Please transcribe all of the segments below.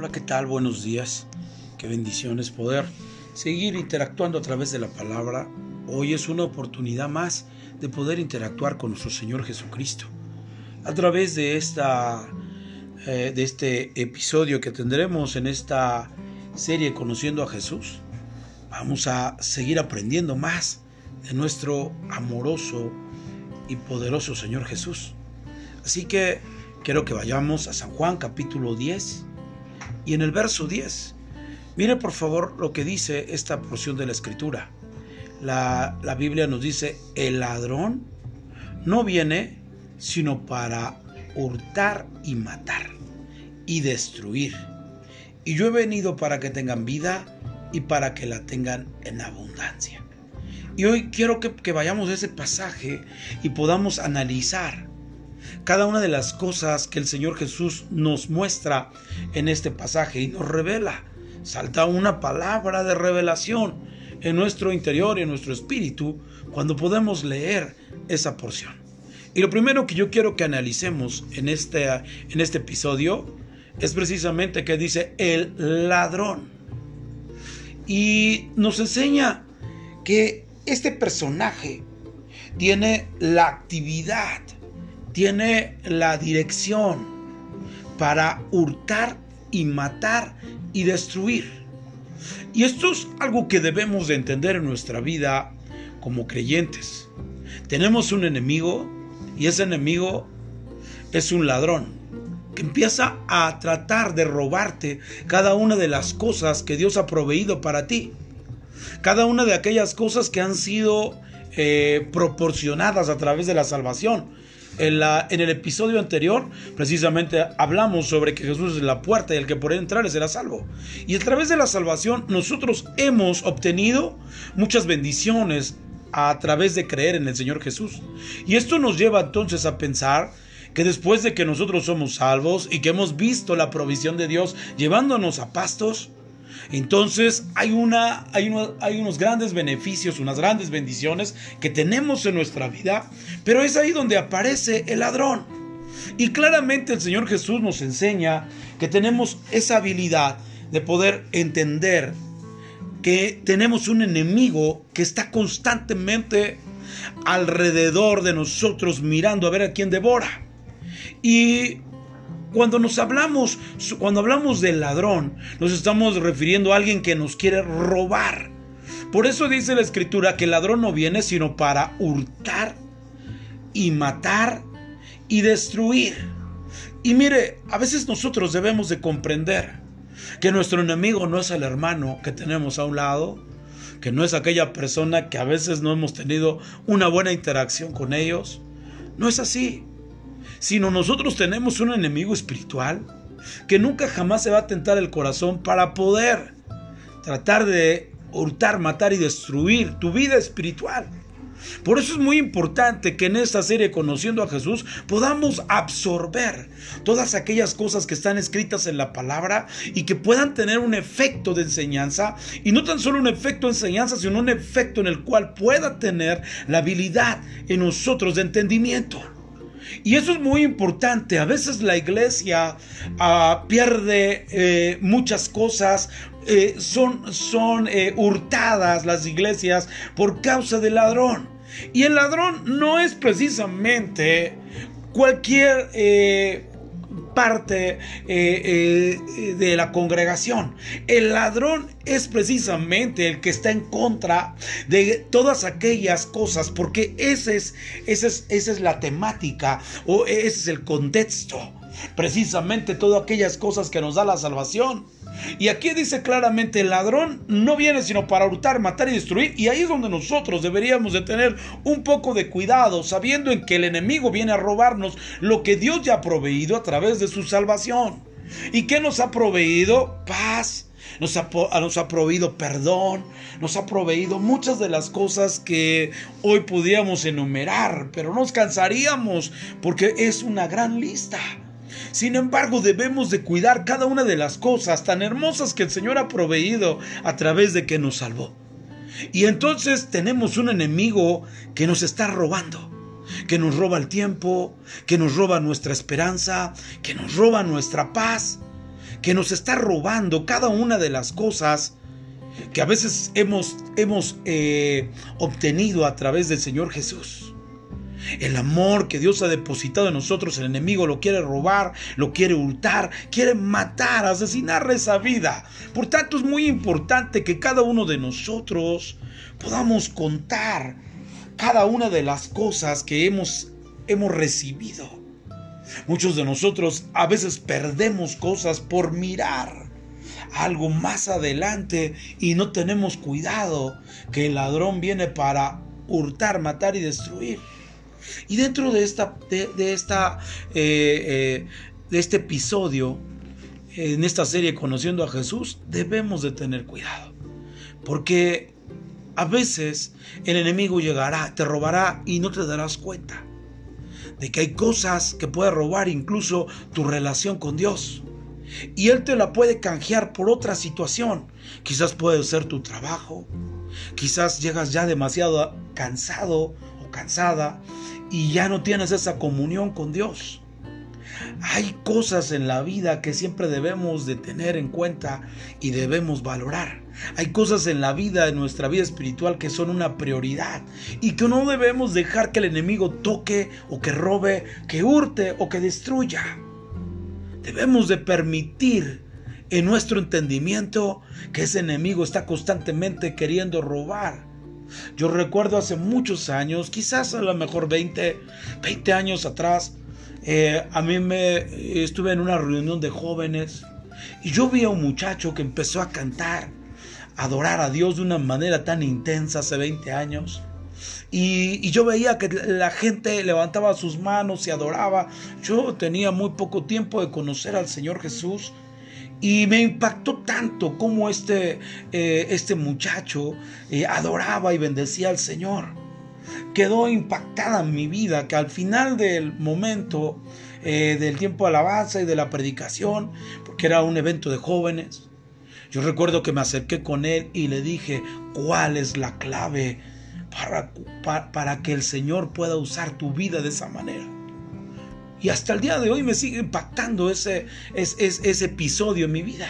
Hola, ¿qué tal? Buenos días. Qué bendiciones poder seguir interactuando a través de la palabra. Hoy es una oportunidad más de poder interactuar con nuestro Señor Jesucristo. A través de esta eh, de este episodio que tendremos en esta serie Conociendo a Jesús, vamos a seguir aprendiendo más de nuestro amoroso y poderoso Señor Jesús. Así que quiero que vayamos a San Juan capítulo 10 y en el verso 10. Mire por favor lo que dice esta porción de la escritura. La, la Biblia nos dice, el ladrón no viene sino para hurtar y matar y destruir. Y yo he venido para que tengan vida y para que la tengan en abundancia. Y hoy quiero que, que vayamos a ese pasaje y podamos analizar cada una de las cosas que el Señor Jesús nos muestra en este pasaje y nos revela. Salta una palabra de revelación en nuestro interior y en nuestro espíritu cuando podemos leer esa porción. Y lo primero que yo quiero que analicemos en este, en este episodio es precisamente que dice el ladrón. Y nos enseña que este personaje tiene la actividad tiene la dirección para hurtar y matar y destruir. Y esto es algo que debemos de entender en nuestra vida como creyentes. Tenemos un enemigo y ese enemigo es un ladrón que empieza a tratar de robarte cada una de las cosas que Dios ha proveído para ti. Cada una de aquellas cosas que han sido eh, proporcionadas a través de la salvación. En, el episodio anterior, precisamente hablamos sobre que Jesús es la puerta y el que por él entrar será salvo. Y a través de la salvación, nosotros hemos obtenido muchas bendiciones a través de creer en el Señor Jesús. Y esto nos lleva entonces a pensar que después de que nosotros somos salvos y que hemos visto la provisión de Dios llevándonos a pastos, entonces hay, una, hay, hay unos grandes beneficios, unas grandes bendiciones que tenemos en nuestra vida, pero es ahí donde aparece el ladrón. Y claramente el Señor Jesús nos enseña que tenemos esa habilidad de poder entender que tenemos un enemigo que está constantemente alrededor de nosotros mirando a ver a quién devora. Y cuando nos hablamos, cuando hablamos del ladrón, nos estamos refiriendo a alguien que nos quiere robar. Por eso dice la escritura que el ladrón no viene sino para hurtar y matar y destruir. Y mire, a veces nosotros debemos de comprender que nuestro enemigo no es el hermano que tenemos a un lado, que no es aquella persona que a veces no hemos tenido una buena interacción con ellos. No es así sino nosotros tenemos un enemigo espiritual que nunca jamás se va a tentar el corazón para poder tratar de hurtar, matar y destruir tu vida espiritual. Por eso es muy importante que en esta serie Conociendo a Jesús podamos absorber todas aquellas cosas que están escritas en la palabra y que puedan tener un efecto de enseñanza y no tan solo un efecto de enseñanza, sino un efecto en el cual pueda tener la habilidad en nosotros de entendimiento. Y eso es muy importante. A veces la iglesia ah, pierde eh, muchas cosas. Eh, son son eh, hurtadas las iglesias por causa del ladrón. Y el ladrón no es precisamente cualquier parte eh, eh, de la congregación. El ladrón es precisamente el que está en contra de todas aquellas cosas, porque es, es, esa es la temática o ese es el contexto. Precisamente todas aquellas cosas que nos da la salvación. Y aquí dice claramente, el ladrón no viene sino para hurtar, matar y destruir. Y ahí es donde nosotros deberíamos de tener un poco de cuidado, sabiendo en que el enemigo viene a robarnos lo que Dios ya ha proveído a través de su salvación. ¿Y qué nos ha proveído? Paz. Nos ha, nos ha, proveído perdón, nos ha proveído muchas de las cosas que hoy pudiéramos enumerar, pero nos cansaríamos porque es una gran lista. Sin embargo, debemos de cuidar cada una de las cosas tan hermosas que el Señor ha proveído a través de que nos salvó. Y entonces tenemos un enemigo que nos está robando, que nos roba el tiempo, que nos roba nuestra esperanza, que nos roba nuestra paz, que nos está robando cada una de las cosas que a veces hemos, hemos eh, obtenido a través del Señor Jesús. El amor que Dios ha depositado en nosotros, el enemigo lo quiere robar, lo quiere hurtar, quiere matar, asesinar esa vida. Por tanto, es muy importante que cada uno de nosotros podamos contar cada una de las cosas que hemos, hemos recibido. Muchos de nosotros a veces perdemos cosas por mirar algo más adelante y no tenemos cuidado que el ladrón viene para hurtar, matar y destruir. Y dentro de esta, de, esta, eh, eh, de este episodio, en esta serie Conociendo a Jesús, debemos de tener cuidado. Porque a veces el enemigo llegará, te robará y no te darás cuenta de que hay cosas que puede robar incluso tu relación con Dios. Y Él te la puede canjear por otra situación. Quizás puede ser tu trabajo. Quizás llegas ya demasiado cansado cansada y ya no tienes esa comunión con Dios. Hay cosas en la vida que siempre debemos de tener en cuenta y debemos valorar. Hay cosas en la vida, en nuestra vida espiritual, que son una prioridad y que no debemos dejar que el enemigo toque o que robe, que hurte o que destruya. Debemos de permitir en nuestro entendimiento que ese enemigo está constantemente queriendo robar. Yo recuerdo hace muchos años, quizás a lo mejor 20, 20 años atrás, eh, a mí me estuve en una reunión de jóvenes y yo vi a un muchacho que empezó a cantar, adorar a Dios de una manera tan intensa hace 20 años. Y, yo veía que la gente levantaba sus manos y adoraba. Yo tenía muy poco tiempo de conocer al Señor Jesús. Y me impactó tanto como este, eh, este muchacho eh, adoraba y bendecía al Señor. Quedó impactada mi vida que al final del momento eh, del tiempo de alabanza y de la predicación, porque era un evento de jóvenes, yo recuerdo que me acerqué con él y le dije, ¿cuál es la clave para, para, que el Señor pueda usar tu vida de esa manera. Y hasta el día de hoy me sigue impactando ese, ese, ese episodio en mi vida.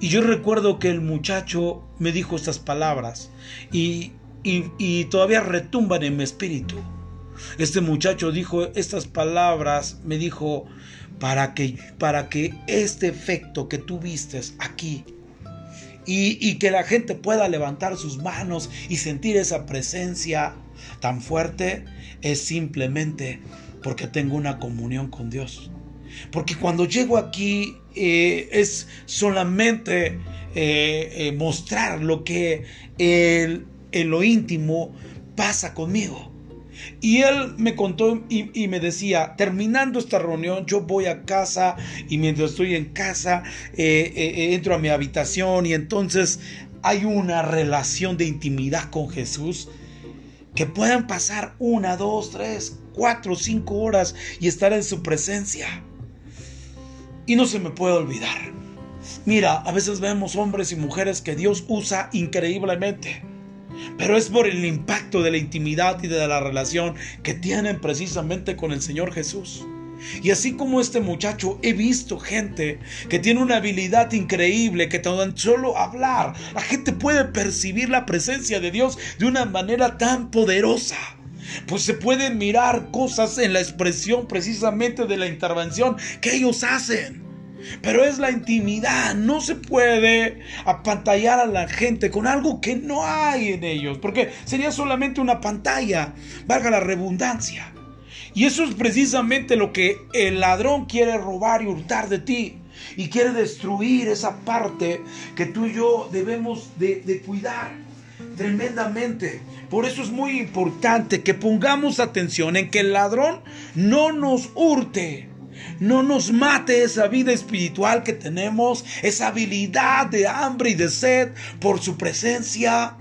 Y yo recuerdo que el muchacho me dijo estas palabras y, y, y, todavía retumban en mi espíritu. Este muchacho dijo estas palabras, me dijo, para que, para que este efecto que tú aquí y, que la gente pueda levantar sus manos y sentir esa presencia tan fuerte es simplemente porque tengo una comunión con Dios. Porque cuando llego aquí eh, es solamente eh, eh, mostrar lo que en lo íntimo pasa conmigo. Y él me contó y, me decía, terminando esta reunión, yo voy a casa y mientras estoy en casa, entro a mi habitación y entonces hay una relación de intimidad con Jesús que puedan pasar una, dos, tres, cuatro, cinco horas y estar en su presencia. Y no se me puede olvidar. Mira, a veces vemos hombres y mujeres que Dios usa increíblemente pero es por el impacto de la intimidad y de la relación que tienen precisamente con el Señor Jesús. Y así como este muchacho, he visto gente que tiene una habilidad increíble, que tan solo hablar, la gente puede percibir la presencia de Dios de una manera tan poderosa. Pues se pueden mirar cosas en la expresión precisamente de la intervención que ellos hacen. Pero es la intimidad. No se puede apantallar a la gente con algo que no hay en ellos. Porque sería solamente una pantalla. Valga la redundancia. Y eso es precisamente lo que el ladrón quiere robar y hurtar de ti. Y quiere destruir esa parte que tú y yo debemos de, cuidar tremendamente. Por eso es muy importante que pongamos atención en que el ladrón no nos hurte no nos mate esa vida espiritual que tenemos, esa habilidad de hambre y de sed por su presencia.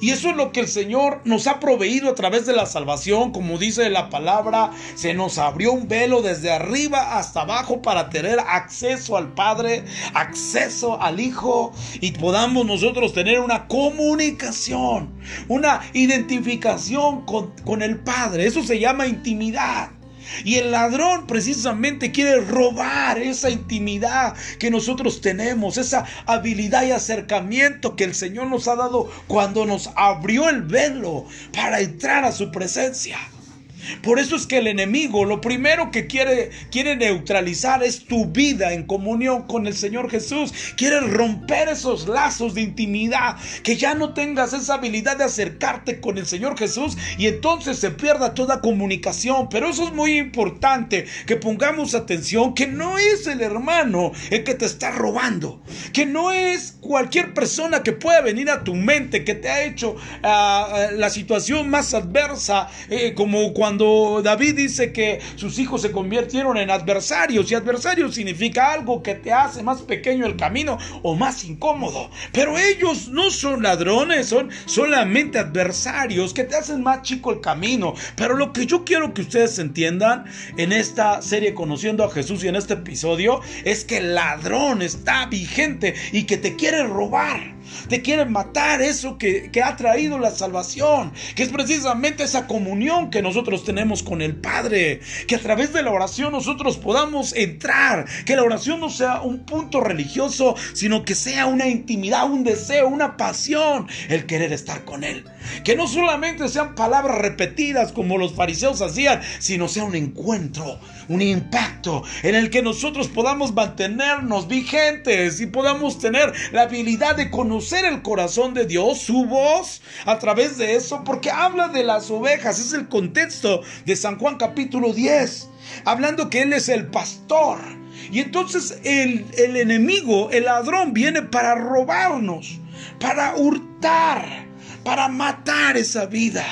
Y eso es lo que el Señor nos ha proveído a través de la salvación, como dice la palabra, se nos abrió un velo desde arriba hasta abajo para tener acceso al Padre, acceso al Hijo y podamos nosotros tener una comunicación, una identificación con, con el Padre. Eso se llama intimidad. Y el ladrón precisamente quiere robar esa intimidad que nosotros tenemos, esa habilidad y acercamiento que el Señor nos ha dado cuando nos abrió el velo para entrar a su presencia. Por eso es que el enemigo lo primero que quiere, quiere neutralizar es tu vida en comunión con el Señor Jesús. Quiere romper esos lazos de intimidad, que ya no tengas esa habilidad de acercarte con el Señor Jesús y entonces se pierda toda comunicación. Pero eso es muy importante, que pongamos atención, que no es el hermano el que te está robando, que no es cualquier persona que pueda venir a tu mente, que te ha hecho ah, la situación más adversa, eh, como cuando cuando David dice que sus hijos se convirtieron en adversarios y adversario significa algo que te hace más pequeño el camino o más incómodo. Pero ellos no son ladrones, son solamente adversarios que te hacen más chico el camino. Pero lo que yo quiero que ustedes entiendan en esta serie Conociendo a Jesús y en este episodio es que el ladrón está vigente y que te quiere robar. Te quieren matar eso que, ha traído la salvación, que es precisamente esa comunión que nosotros tenemos con el Padre, que a través de la oración nosotros podamos entrar, que la oración no sea un punto religioso, sino que sea una intimidad, un deseo, una pasión, el querer estar con Él. Que no solamente sean palabras repetidas como los fariseos hacían, sino sea un encuentro, un impacto en el que nosotros podamos mantenernos vigentes y podamos tener la habilidad de conocer el corazón de Dios, su voz, a través de eso, porque habla de las ovejas, es el contexto de San Juan capítulo 10, hablando que Él es el pastor. Y entonces el, el enemigo, el ladrón, viene para robarnos, para hurtar para matar esa vida,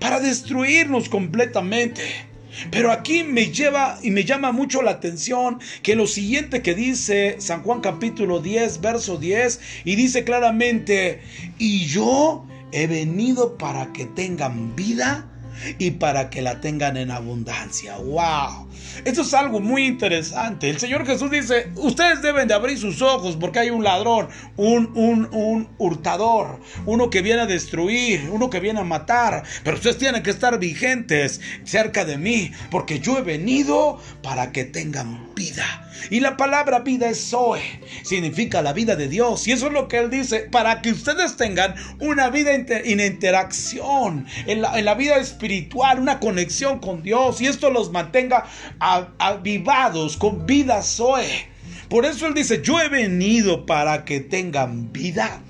para destruirnos completamente. Pero aquí me lleva y me llama mucho la atención que lo siguiente que dice San Juan capítulo 10, verso 10, y dice claramente, y yo he venido para que tengan vida y para que la tengan en abundancia. ¡Wow! Esto es algo muy interesante. El Señor Jesús dice, ustedes deben de abrir sus ojos porque hay un ladrón, un, un, un hurtador, uno que viene a destruir, uno que viene a matar. Pero ustedes tienen que estar vigentes cerca de mí porque yo he venido para que tengan vida. Y la palabra vida es Zoe, significa la vida de Dios. Y eso es lo que Él dice, para que ustedes tengan una vida en interacción, en la, en la vida espiritual, una conexión con Dios. Y esto los mantenga avivados con vida Zoe. Por eso Él dice, yo he venido para que tengan vida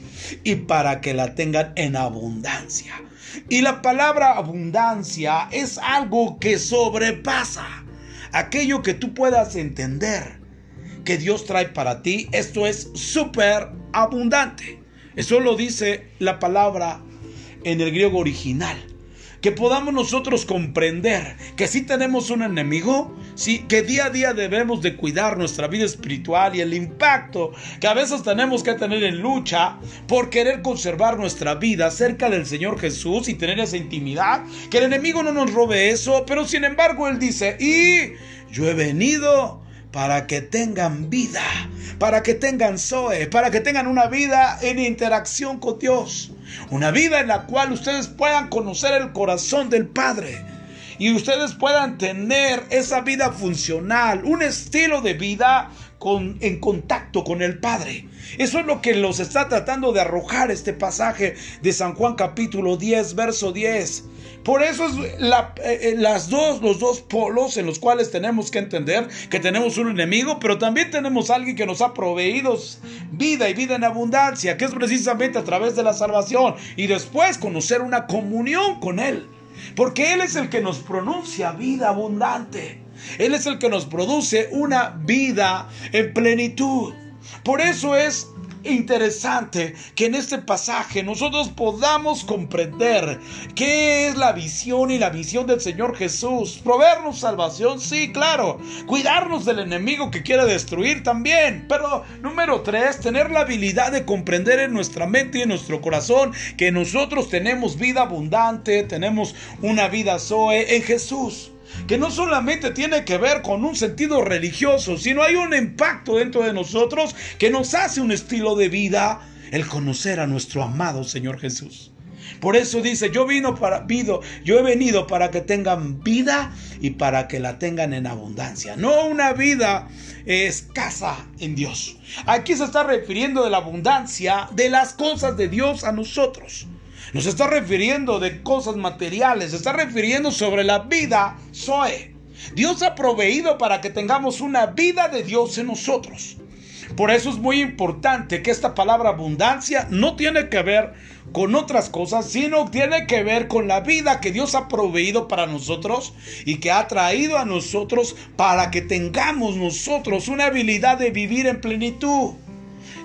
y para que la tengan en abundancia. Y la palabra abundancia es algo que sobrepasa aquello que tú puedas entender que Dios trae para ti. Esto es súper abundante. Eso lo dice la palabra en el griego original que podamos nosotros comprender que si tenemos un enemigo, sí, que día a día debemos de cuidar nuestra vida espiritual y el impacto que a veces tenemos que tener en lucha por querer conservar nuestra vida cerca del Señor Jesús y tener esa intimidad, que el enemigo no nos robe eso, pero sin embargo él dice, y yo he venido para que tengan vida, para que tengan Zoe, para que tengan una vida en interacción con Dios. Una vida en la cual ustedes puedan conocer el corazón del Padre y ustedes puedan tener esa vida funcional, un estilo de vida con, en contacto con el Padre. Eso es lo que los está tratando de arrojar este pasaje de San Juan capítulo 10, verso 10. Por eso es la, eh, eh, las dos, los dos polos en los cuales tenemos que entender que tenemos un enemigo, pero también tenemos a alguien que nos ha proveído vida y vida en abundancia, que es precisamente a través de la salvación y después conocer una comunión con Él. Porque Él es el que nos pronuncia vida abundante. Él es el que nos produce una vida en plenitud. Por eso es interesante que en este pasaje nosotros podamos comprender qué es la visión y la visión del Señor Jesús. Proveernos salvación, sí, claro. Cuidarnos del enemigo que quiere destruir también. Pero número tres, tener la habilidad de comprender en nuestra mente y en nuestro corazón que nosotros tenemos vida abundante, tenemos una vida Zoe en Jesús que no solamente tiene que ver con un sentido religioso, sino hay un impacto dentro de nosotros que nos hace un estilo de vida el conocer a nuestro amado Señor Jesús. Por eso dice, yo vino para yo he venido para que tengan vida y para que la tengan en abundancia, no una vida escasa en Dios. Aquí se está refiriendo de la abundancia de las cosas de Dios a nosotros. Nos está refiriendo de cosas materiales, se está refiriendo sobre la vida Zoe. Dios ha proveído para que tengamos una vida de Dios en nosotros. Por eso es muy importante que esta palabra abundancia no tiene que ver con otras cosas, sino tiene que ver con la vida que Dios ha proveído para nosotros y que ha traído a nosotros para que tengamos nosotros una habilidad de vivir en plenitud.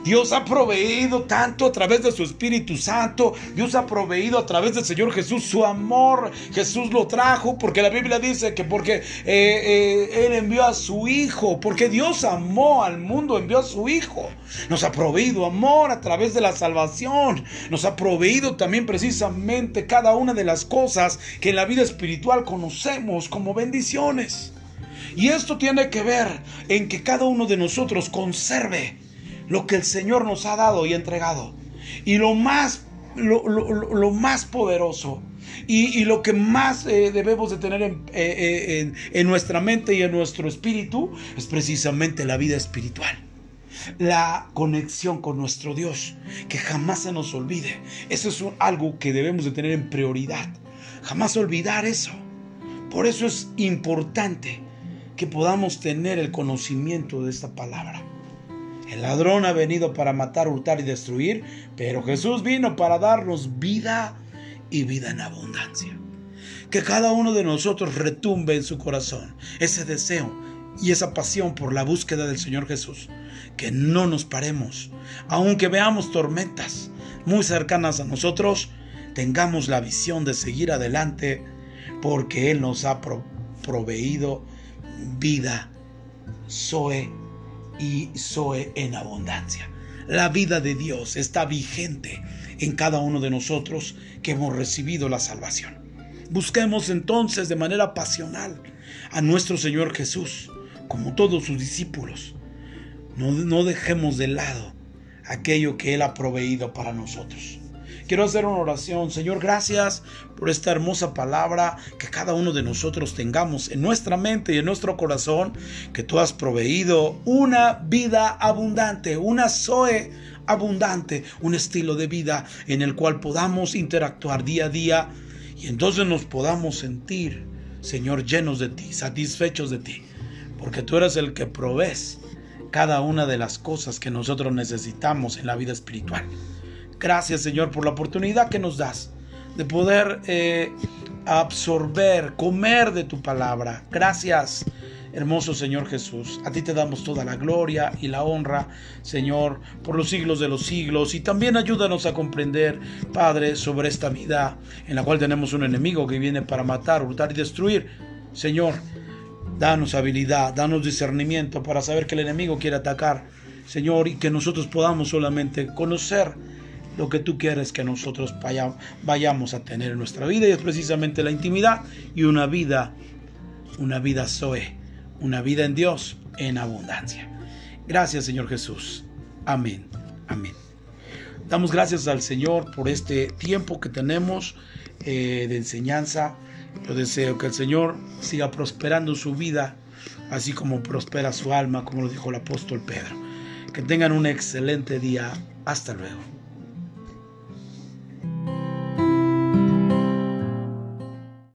Dios ha proveído tanto a través de su Espíritu Santo. Dios ha proveído a través del Señor Jesús su amor. Jesús lo trajo porque la Biblia dice que porque eh, eh, Él envió a su Hijo, porque Dios amó al mundo, envió a su Hijo. Nos ha proveído amor a través de la salvación. Nos ha proveído también precisamente cada una de las cosas que en la vida espiritual conocemos como bendiciones. Y esto tiene que ver en que cada uno de nosotros conserve lo que el Señor nos ha dado y entregado. Y lo más, lo, más poderoso y, lo que más eh, debemos de tener eh, eh, en, en, nuestra mente y en nuestro espíritu es precisamente la vida espiritual. La conexión con nuestro Dios, que jamás se nos olvide. Eso es algo que debemos de tener en prioridad. Jamás olvidar eso. Por eso es importante que podamos tener el conocimiento de esta palabra. El ladrón ha venido para matar, hurtar y destruir, pero Jesús vino para darnos vida y vida en abundancia. Que cada uno de nosotros retumbe en su corazón ese deseo y esa pasión por la búsqueda del Señor Jesús. Que no nos paremos, aunque veamos tormentas muy cercanas a nosotros, tengamos la visión de seguir adelante porque Él nos ha proveído vida, Zoe y Zoe en abundancia. La vida de Dios está vigente en cada uno de nosotros que hemos recibido la salvación. Busquemos entonces de manera pasional a nuestro Señor Jesús, como todos sus discípulos. No, no dejemos de lado aquello que Él ha proveído para nosotros. Quiero hacer una oración. Señor, gracias por esta hermosa palabra que cada uno de nosotros tengamos en nuestra mente y en nuestro corazón, que tú has proveído una vida abundante, una Zoe abundante, un estilo de vida en el cual podamos interactuar día a día y entonces nos podamos sentir, Señor, llenos de ti, satisfechos de ti, porque tú eres el que provees cada una de las cosas que nosotros necesitamos en la vida espiritual. Gracias Señor por la oportunidad que nos das de poder eh, absorber, comer de tu palabra. Gracias, hermoso Señor Jesús. A ti te damos toda la gloria y la honra, Señor, por los siglos de los siglos. Y también ayúdanos a comprender, Padre, sobre esta vida en la cual tenemos un enemigo que viene para matar, hurtar y destruir. Señor, danos habilidad, danos discernimiento para saber que el enemigo quiere atacar. Señor, y que nosotros podamos solamente conocer lo que tú quieres que nosotros vayamos a tener en nuestra vida y es precisamente la intimidad y una vida, una vida Zoe, una vida en Dios en abundancia. Gracias Señor Jesús. Amén. Amén. Damos gracias al Señor por este tiempo que tenemos eh, de enseñanza. Yo deseo que el Señor siga prosperando su vida, así como prospera su alma, como lo dijo el apóstol Pedro. Que tengan un excelente día. Hasta luego.